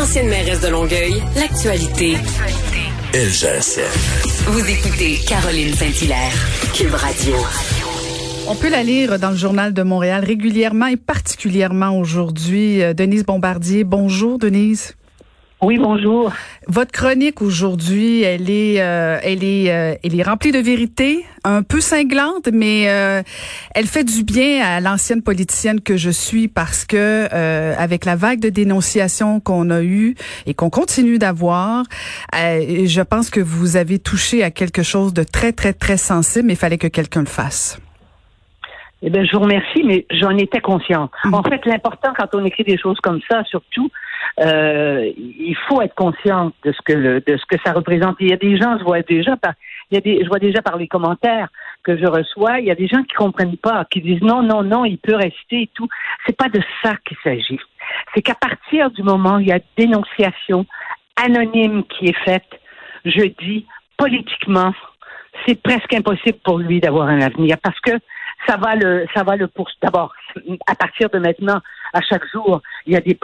Ancienne mairesse de Longueuil, l'actualité. LGSF. Vous écoutez Caroline Saint-Hilaire, Cube Radio. On peut la lire dans le journal de Montréal régulièrement et particulièrement aujourd'hui. Euh, Denise Bombardier, bonjour Denise. Oui, bonjour. Votre chronique aujourd'hui, elle est, euh, elle est, euh, elle est remplie de vérité, un peu cinglante, mais euh, elle fait du bien à l'ancienne politicienne que je suis parce que avec la vague de dénonciations qu'on a eue et qu'on continue d'avoir, je pense que vous avez touché à quelque chose de très, très, très sensible. Mais il fallait que quelqu'un le fasse. Eh bien, je vous remercie, mais j'en étais consciente. Mm. En fait, l'important quand on écrit des choses comme ça, surtout, euh, il faut être conscient de ce que le, de ce que ça représente. Il y a des gens, je vois déjà par, il y a des, je vois déjà par les commentaires que je reçois, il y a des gens qui comprennent pas, qui disent non, non, non, il peut rester et tout. C'est pas de ça qu'il s'agit. C'est qu'à partir du moment où il y a dénonciation anonyme qui est faite, je dis politiquement, c'est presque impossible pour lui d'avoir un avenir parce que ça va le, ça va le pour. D'abord, à partir de maintenant, à chaque jour, il y a des.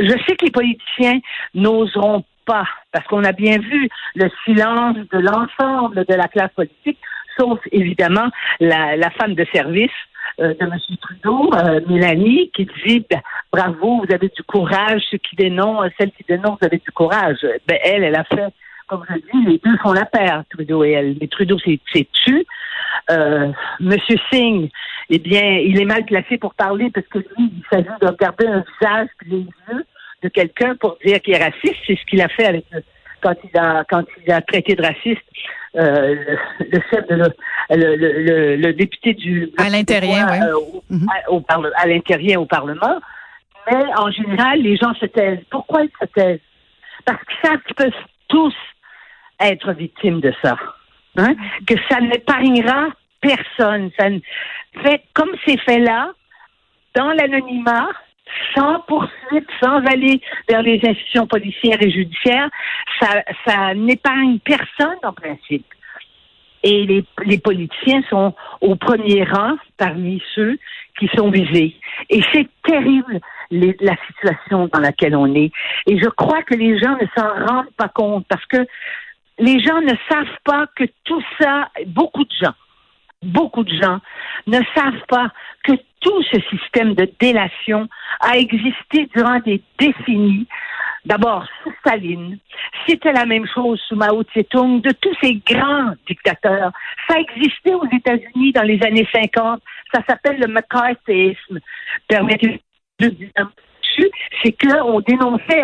Je sais que les politiciens n'oseront pas, parce qu'on a bien vu le silence de l'ensemble de la classe politique, sauf évidemment la, la femme de service euh, de M. Trudeau, euh, Mélanie, qui dit ben, bravo, vous avez du courage, ceux qui dénoncent, celle qui dénonce, vous avez du courage. Ben, elle, elle a fait comme je dis, les deux font la paire, Trudeau et elle. Mais Trudeau s'est tu. Euh, Monsieur Singh, eh bien, il est mal placé pour parler parce que lui, il s'agit de regarder un visage et les yeux de quelqu'un pour dire qu'il est raciste. C'est ce qu'il a fait avec quand il a quand il a traité de raciste euh, le, chef de le, le, député du à l'intérieur, oui. Euh, au, à l'intérieur au Parlement. Mais en général, les gens se taisent. Pourquoi ils se taisent? Parce qu'ils savent qu'ils peuvent tous être victime de ça. Hein? Que ça n'épargnera personne. Ça fait comme c'est fait là, dans l'anonymat, sans poursuite, sans aller vers les institutions policières et judiciaires, ça, ça n'épargne personne en principe. Et les, les, politiciens sont au premier rang parmi ceux qui sont visés. Et c'est terrible la situation dans laquelle on est. Et je crois que les gens ne s'en rendent pas compte parce que les gens ne savent pas que tout ça, beaucoup de gens, beaucoup de gens ne savent pas que tout ce système de délation a existé durant des décennies. D'abord, sous Staline, c'était la même chose sous Mao Tse-tung, de tous ces grands dictateurs. Ça existait aux États-Unis dans les années 50. Ça s'appelle le McCarthyisme. C'est qu'on dénonçait,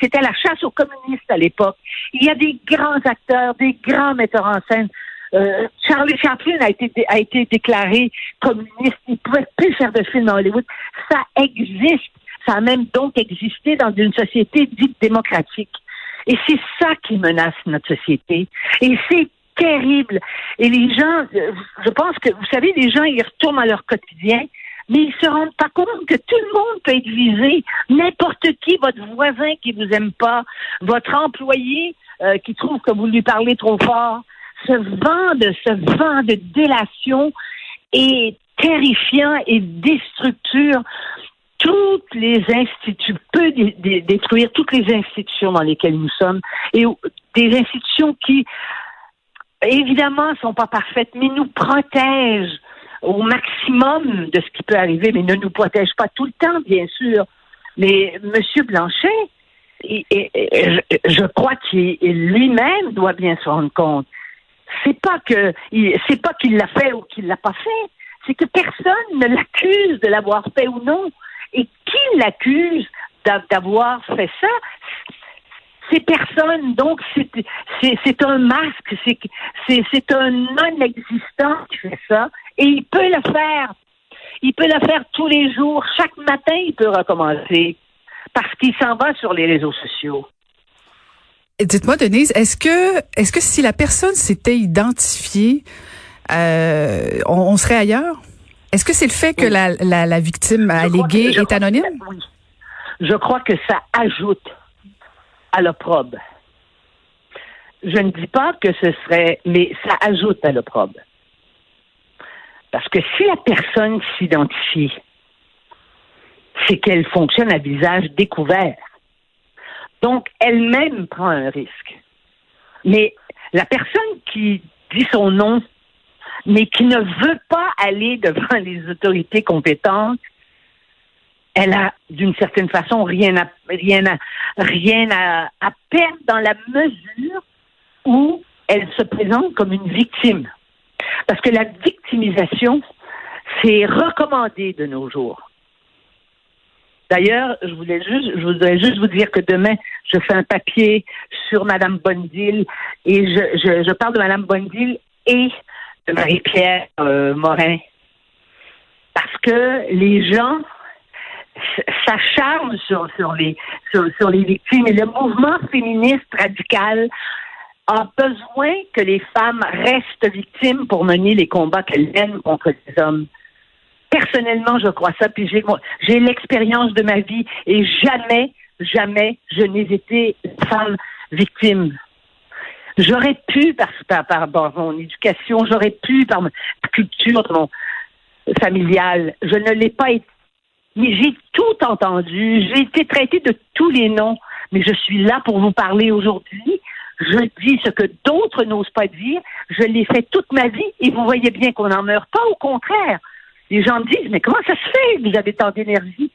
c'était la chasse aux communistes à l'époque. Il y a des grands acteurs, des grands metteurs en scène. Euh, Charlie Chaplin a été, a été déclaré communiste. Il ne pouvait plus faire de films à Hollywood. Ça existe. Ça a même donc existé dans une société dite démocratique. Et c'est ça qui menace notre société. Et c'est terrible. Et les gens, euh, je pense que, vous savez, les gens, ils retournent à leur quotidien mais ils se rendent pas compte que tout le monde peut être visé. N'importe qui, votre voisin qui vous aime pas, votre employé euh, qui trouve que vous lui parlez trop fort, ce vent de ce vent de délation est terrifiant et déstructure toutes les institutions, peut détruire toutes les institutions dans lesquelles nous sommes et des institutions qui, évidemment, sont pas parfaites, mais nous protègent au maximum de ce qui peut arriver, mais ne nous protège pas tout le temps, bien sûr. Mais M. Blanchet, je crois qu'il lui-même doit bien se rendre compte. C'est pas que c'est pas qu'il l'a fait ou qu'il l'a pas fait, c'est que personne ne l'accuse de l'avoir fait ou non. Et qui l'accuse d'avoir fait ça? C'est personne. Donc, c'est un masque, c'est un non-existant qui fait ça. Et il peut le faire. Il peut le faire tous les jours. Chaque matin, il peut recommencer. Parce qu'il s'en va sur les réseaux sociaux. Dites-moi, Denise, est-ce que, est-ce que si la personne s'était identifiée, euh, on, serait ailleurs? Est-ce que c'est le fait que la, la, victime alléguée est anonyme? oui. Je crois que ça ajoute à l'opprobre. Je ne dis pas que ce serait, mais ça ajoute à l'opprobre. Parce que si la personne s'identifie, c'est qu'elle fonctionne à visage découvert. Donc, elle-même prend un risque. Mais la personne qui dit son nom, mais qui ne veut pas aller devant les autorités compétentes, elle a d'une certaine façon rien à rien à rien à, perdre dans la mesure où elle se présente comme une victime. Parce que la victimisation, c'est recommandé de nos jours. D'ailleurs, je voulais juste, je voudrais juste vous dire que demain, je fais un papier sur Madame Bondil et je, je, parle de Madame Bondil et de Marie-Pierre euh, Morin parce que les gens s'acharnent sur, sur les sur, sur les victimes et le mouvement féministe radical a besoin que les femmes restent victimes pour mener les combats qu'elles mènent contre les hommes. Personnellement, je crois ça, puis j'ai, j'ai l'expérience de ma vie et jamais, jamais je n'ai été femme victime. J'aurais pu, par, par, mon éducation, j'aurais pu, par ma culture familiale, je ne l'ai pas été. Mais j'ai tout entendu, j'ai été traitée de tous les noms, mais je suis là pour vous parler aujourd'hui. Je dis ce que d'autres n'osent pas dire. Je l'ai fait toute ma vie et vous voyez bien qu'on n'en meurt pas. Au contraire, les gens me disent, mais comment ça se fait vous avez tant d'énergie?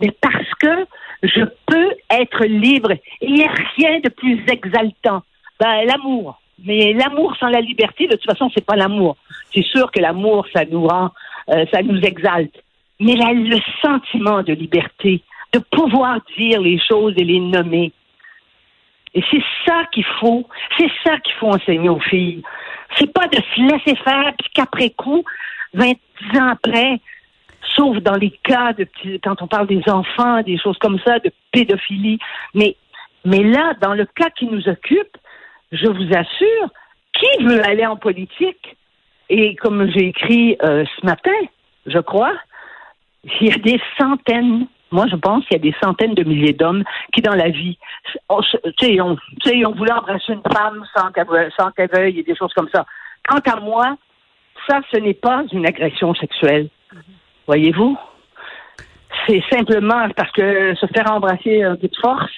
Mais parce que je peux être libre. Il n'y a rien de plus exaltant. Ben, l'amour. Mais l'amour sans la liberté, de toute façon, c'est pas l'amour. C'est sûr que l'amour, ça nous rend, euh, ça nous exalte. Mais là, le sentiment de liberté, de pouvoir dire les choses et les nommer. Et c'est ça qu'il faut, c'est ça qu'il faut enseigner aux filles. C'est pas de se laisser faire, puis qu'après coup, 20 ans après, sauf dans les cas de quand on parle des enfants, des choses comme ça, de pédophilie. Mais, mais là, dans le cas qui nous occupe, je vous assure, qui veut aller en politique? Et comme j'ai écrit euh, ce matin, je crois, il y a des centaines, moi je pense qu'il y a des centaines de milliers d'hommes qui, dans la vie, sais, ont, ont voulu embrasser une femme sans qu'elle veuille et des choses comme ça. Quant à moi, ça, ce n'est pas une agression sexuelle. Voyez-vous? C'est simplement parce que se faire embrasser un peu de force,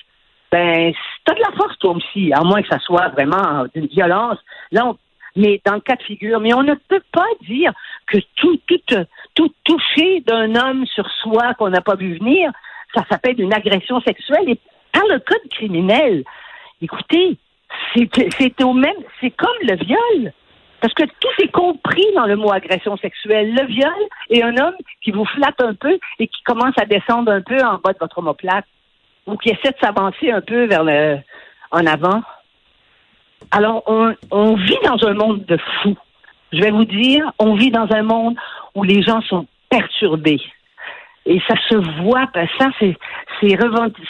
ben, t'as de la force toi aussi, à moins que ça soit vraiment d'une violence. Là, mais dans le cas de figure, mais on ne peut pas dire que tout, tout, tout toucher d'un homme sur soi qu'on n'a pas vu venir, ça s'appelle une agression sexuelle. Et par le code criminel, écoutez, c'est au même, c'est comme le viol. Parce que tout est compris dans le mot agression sexuelle. Le viol et un homme qui vous flatte un peu et qui commence à descendre un peu en bas de votre omoplate ou qui essaie de s'avancer un peu vers le en avant. Alors, on, vit dans un monde de fous. Je vais vous dire, on vit dans un monde où les gens sont perturbés. Et ça se voit, ça, c'est, ces,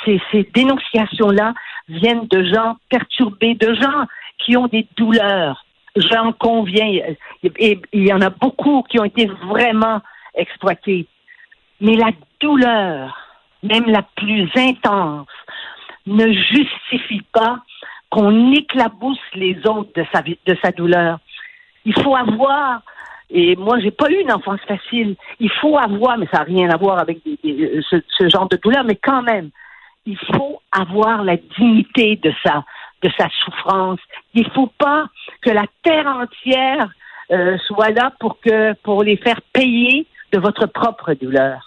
ces, ces dénonciations-là viennent de gens perturbés, de gens qui ont des douleurs. J'en conviens. Il y en a beaucoup qui ont été vraiment exploités. Mais la douleur, même la plus intense, ne justifie pas qu'on éclabousse les autres de sa, de sa douleur. Il faut avoir, et moi j'ai pas eu une enfance facile, il faut avoir, mais ça n'a rien à voir avec ce, ce, genre de douleur, mais quand même, il faut avoir la dignité de sa, de sa souffrance. Il faut pas que la terre entière euh, soit là pour que pour les faire payer de votre propre douleur.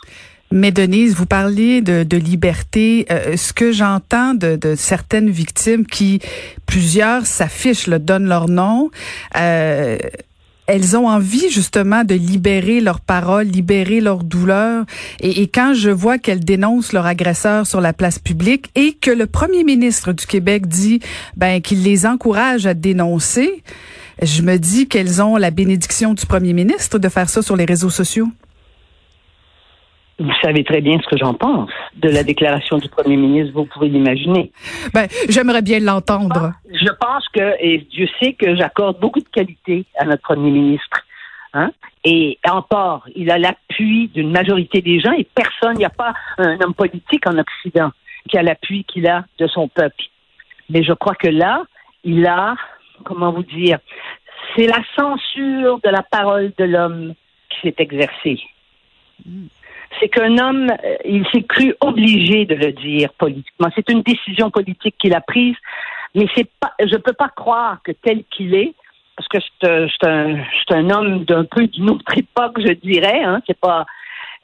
Mais Denise, vous parliez de, de liberté. Euh, ce que j'entends de, de, certaines victimes qui, plusieurs s'affichent, le donnent leur nom. Euh, elles ont envie justement de libérer leurs paroles, libérer leur douleur. Et, et quand je vois qu'elles dénoncent leur agresseur sur la place publique et que le premier ministre du Québec dit ben qu'il les encourage à dénoncer, je me dis qu'elles ont la bénédiction du premier ministre de faire ça sur les réseaux sociaux. Vous savez très bien ce que j'en pense de la déclaration du premier ministre, vous pouvez l'imaginer. Ben, j'aimerais bien l'entendre. Je pense que, et Dieu sait que j'accorde beaucoup de qualité à notre premier ministre. Hein? Et encore, il a l'appui d'une majorité des gens et personne, il n'y a pas un homme politique en Occident qui a l'appui qu'il a de son peuple. Mais je crois que là, il a, comment vous dire, c'est la censure de la parole de l'homme qui s'est exercée. Mm c'est qu'un homme, euh, il s'est cru obligé de le dire politiquement. C'est une décision politique qu'il a prise, mais c'est pas, je peux pas croire que tel qu'il est, parce que c'est un, un, homme d'un peu d'une autre époque, je dirais. Hein, c'est pas,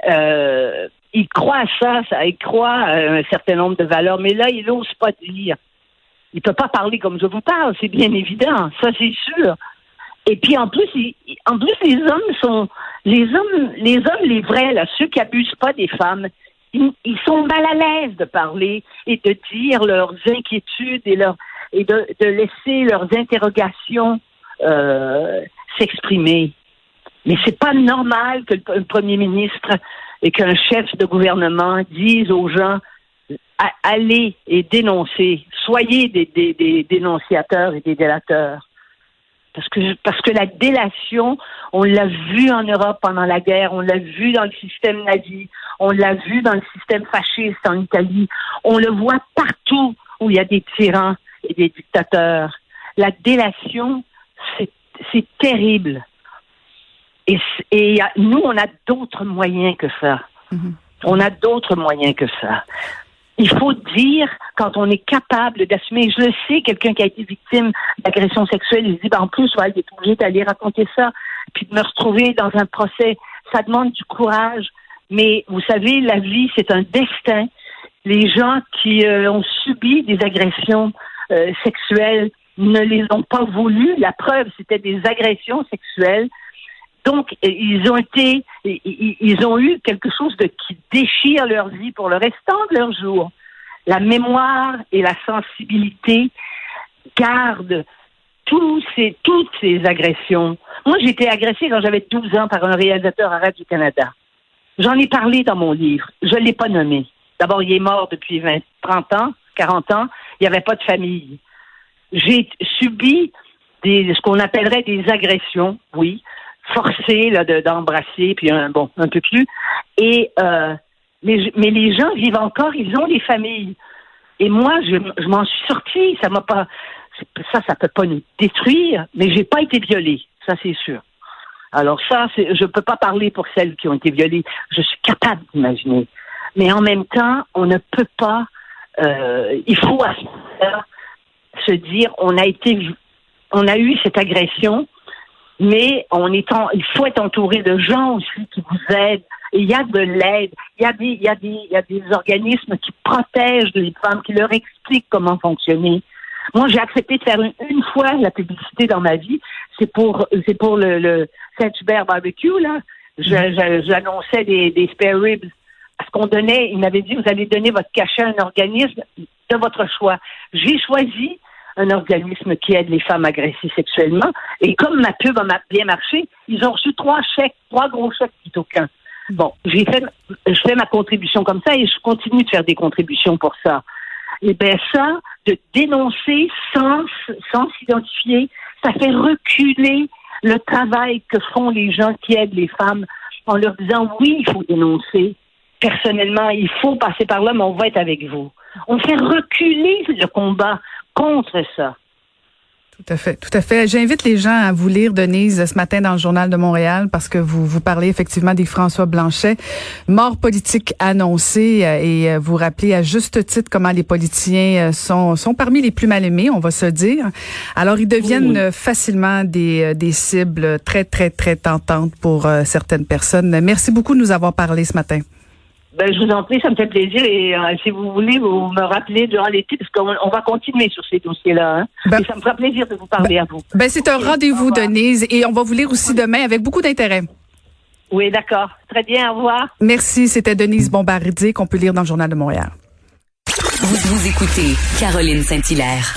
euh, il croit à ça, ça, il croit à un certain nombre de valeurs, mais là, il n'ose pas dire. Il peut pas parler comme je vous parle, c'est bien évident, ça c'est sûr. Et puis en plus, en plus les hommes sont les hommes, les hommes les vrais ceux qui abusent pas des femmes, ils, sont mal à l'aise de parler et de dire leurs inquiétudes et de, laisser leurs interrogations euh, s'exprimer. Mais c'est pas normal que premier ministre et qu'un chef de gouvernement dise aux gens allez et dénoncez, soyez des, dénonciateurs et des délateurs. Parce que, parce que la délation, on l'a vu en Europe pendant la guerre, on l'a vu dans le système nazi, on l'a vu dans le système fasciste en Italie, on le voit partout où il y a des tyrans et des dictateurs. La délation, c'est terrible. Et, et nous, on a d'autres moyens que ça. Mm-hmm. On a d'autres moyens que ça. Il faut dire quand on est capable d'assumer. Je le sais, quelqu'un qui a été victime d'agression sexuelle, il dit ben, en plus, ouais, il est obligé d'aller raconter ça, puis de me retrouver dans un procès. Ça demande du courage. Mais vous savez, la vie, c'est un destin. Les gens qui euh, ont subi des agressions euh, sexuelles ne les ont pas voulu. La preuve, c'était des agressions sexuelles. Donc, ils ont été, ils ont eu quelque chose de qui déchire leur vie pour le restant de leur jour. La mémoire et la sensibilité gardent tous ces, toutes ces agressions. Moi, j'ai été agressée quand j'avais 12 ans par un réalisateur à du Canada. J'en ai parlé dans mon livre. Je ne l'ai pas nommé. D'abord, il est mort depuis 20, 30 ans, 40 ans. Il n'y avait pas de famille. J'ai subi des, ce qu'on appellerait des agressions, oui, forcées là, d'embrasser, puis un, bon, un peu plus. Et euh, mais, mais les gens vivent encore, ils ont des familles. Et moi, je, je m'en suis sortie. Ça m'a pas, ça, ça peut pas nous détruire, mais j'ai pas été violée. Ça, c'est sûr. Alors ça, je peux pas parler pour celles qui ont été violées. Je suis capable d'imaginer. Mais en même temps, on ne peut pas. Euh, il faut à ce se dire on a été on a eu cette agression, mais on est il faut être entouré de gens aussi qui vous aident. il y a de l'aide, il y a des il y a des il y a des organismes qui protègent les femmes, qui leur expliquent comment fonctionner. Moi, j'ai accepté de faire une, fois la publicité dans ma vie. C'est pour c'est pour le, le Saint-Hubert Barbecue là. J'annonçais des, des spare ribs parce qu'on donnait, il m'avait dit, vous allez donner votre cachet à un organisme de votre choix. J'ai choisi un organisme qui aide les femmes agressées sexuellement. Et comme ma pub a bien marché, ils ont reçu trois chèques, trois gros chèques plutôt qu'un. Bon, j'ai fait, je fais ma contribution comme ça et je continue de faire des contributions pour ça. Et bien ça, de dénoncer sans, sans s'identifier, ça fait reculer le travail que font les gens qui aident les femmes en leur disant oui, il faut dénoncer. Personnellement, il faut passer par là, mais on va être avec vous. On fait reculer le combat contre ça. Tout à fait, tout à fait. J'invite les gens à vous lire, Denise, ce matin dans le Journal de Montréal, parce que vous vous parlez effectivement des François Blanchet, mort politique annoncée, euh, et euh, vous rappelez à juste titre comment les politiciens euh, sont sont parmi les plus mal aimés, on va se dire. Alors ils deviennent facilement des des cibles très très très tentantes pour certaines personnes. Merci beaucoup de nous avoir parlé ce matin. Ben, je vous en prie, ça me fait plaisir. Et euh, si vous voulez, vous me rappelez durant l'été, parce qu'on va continuer sur ces dossiers-là. Hein. Ben, et ça me fera plaisir de vous parler ben, à vous. Ben, c'est un rendez-vous, Denise, et on va vous lire aussi demain avec beaucoup d'intérêt. Oui, d'accord. Très bien, au revoir. Merci. C'était Denise Bombardier qu'on peut lire dans le Journal de Montréal. Vous, vous écoutez Caroline Saint-Hilaire.